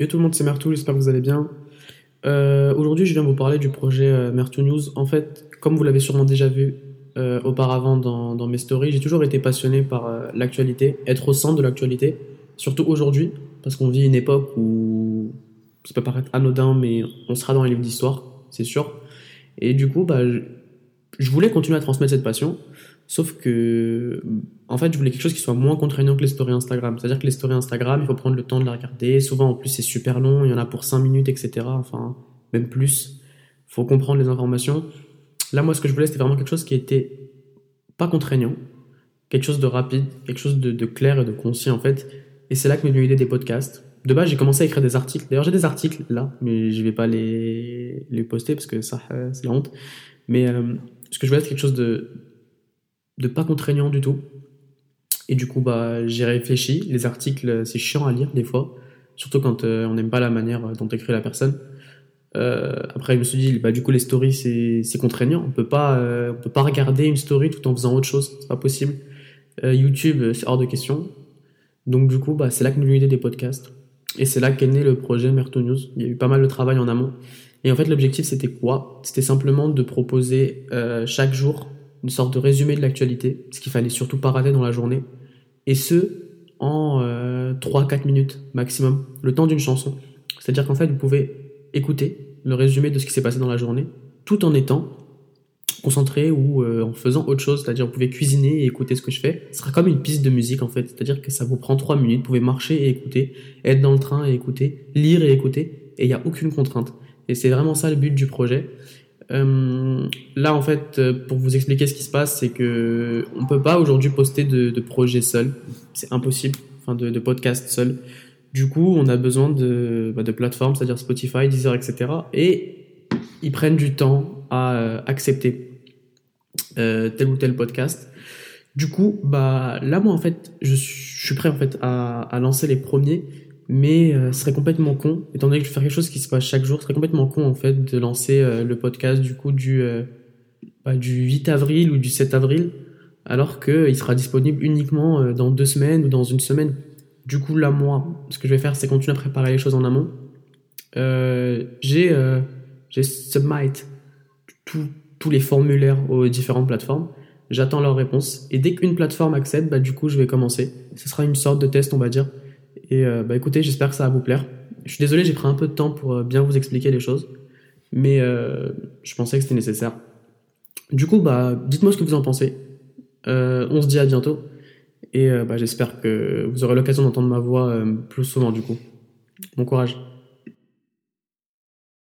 Et tout le monde, c'est Mertou, j'espère que vous allez bien. Euh, Aujourd'hui, je viens vous parler du projet euh, Mertou News. En fait, comme vous l'avez sûrement déjà vu euh, auparavant dans, dans, mes stories, j'ai toujours été passionné par euh, l'actualité, être au centre de l'actualité, surtout aujourd'hui, parce qu'on vit une époque où ça peut paraître anodin, mais on sera dans les livres d'histoire, c'est sûr. Et du coup, bah, je, voulais continuer à transmettre cette passion. Sauf que, en fait, je voulais quelque chose qui soit moins contraignant que les stories Instagram. C'est-à-dire que les stories Instagram, il faut prendre le temps de la regarder. Souvent, en plus, c'est super long. Il y en a pour 5 minutes, etc. Enfin, même plus. Il faut comprendre les informations. Là, moi, ce que je voulais, c'était vraiment quelque chose qui était pas contraignant. Quelque chose de rapide, quelque chose de, de clair et de concis, en fait. Et c'est là que m'est venue l'idée des podcasts. De base, j'ai commencé à écrire des articles. D'ailleurs, j'ai des articles là, mais je vais pas les, les poster parce que ça, euh, c'est la honte. Mais euh, ce que je voulais, c'est quelque chose de, de pas contraignant du tout. Et du coup, bah, j'ai réfléchi. Les articles, c'est chiant à lire des fois, surtout quand euh, on n'aime pas la manière dont écrit la personne. Euh, après, je me suis dit, bah, du coup, les stories, c'est contraignant. On peut pas, euh, on peut pas regarder une story tout en faisant autre chose. C'est pas possible. Euh, YouTube, c'est hors de question. Donc, du coup, bah, c'est là que nous l'idée des podcasts. Et c'est là qu'est né le projet Merto News. Il y a eu pas mal de travail en amont. Et en fait, l'objectif, c'était quoi? C'était simplement de proposer euh, chaque jour une sorte de résumé de l'actualité, ce qu'il fallait surtout pas rater dans la journée, et ce, en euh, 3-4 minutes maximum, le temps d'une chanson. C'est-à-dire qu'en fait, vous pouvez écouter le résumé de ce qui s'est passé dans la journée, tout en étant concentré ou euh, en faisant autre chose, c'est-à-dire vous pouvez cuisiner et écouter ce que je fais. Ce sera comme une piste de musique en fait, c'est-à-dire que ça vous prend 3 minutes, vous pouvez marcher et écouter, être dans le train et écouter, lire et écouter, et il n'y a aucune contrainte. Et c'est vraiment ça le but du projet. Euh, là, en fait, pour vous expliquer ce qui se passe, c'est que on peut pas aujourd'hui poster de, de projet seul. C'est impossible. Enfin, de, de podcast seul. Du coup, on a besoin de, bah, de plateformes, c'est-à-dire Spotify, Deezer, etc. Et ils prennent du temps à euh, accepter euh, tel ou tel podcast. Du coup, bah là, moi, en fait, je, je suis prêt en fait à, à lancer les premiers mais euh, ce serait complètement con, étant donné que je faire quelque chose qui se passe chaque jour, ce serait complètement con en fait de lancer euh, le podcast du coup du, euh, bah, du 8 avril ou du 7 avril, alors qu'il sera disponible uniquement dans deux semaines ou dans une semaine. Du coup là moi, ce que je vais faire c'est continuer à préparer les choses en amont. J'ai j'ai submit tous les formulaires aux différentes plateformes. J'attends leur réponse et dès qu'une plateforme accepte, bah, du coup je vais commencer. Ce sera une sorte de test on va dire et euh, bah écoutez, j'espère que ça va vous plaire. Je suis désolé, j'ai pris un peu de temps pour euh, bien vous expliquer les choses, mais euh, je pensais que c'était nécessaire. Du coup, bah, dites-moi ce que vous en pensez. On se dit à bientôt, et bah, j'espère que vous aurez l'occasion d'entendre ma voix plus souvent du coup. Bon courage.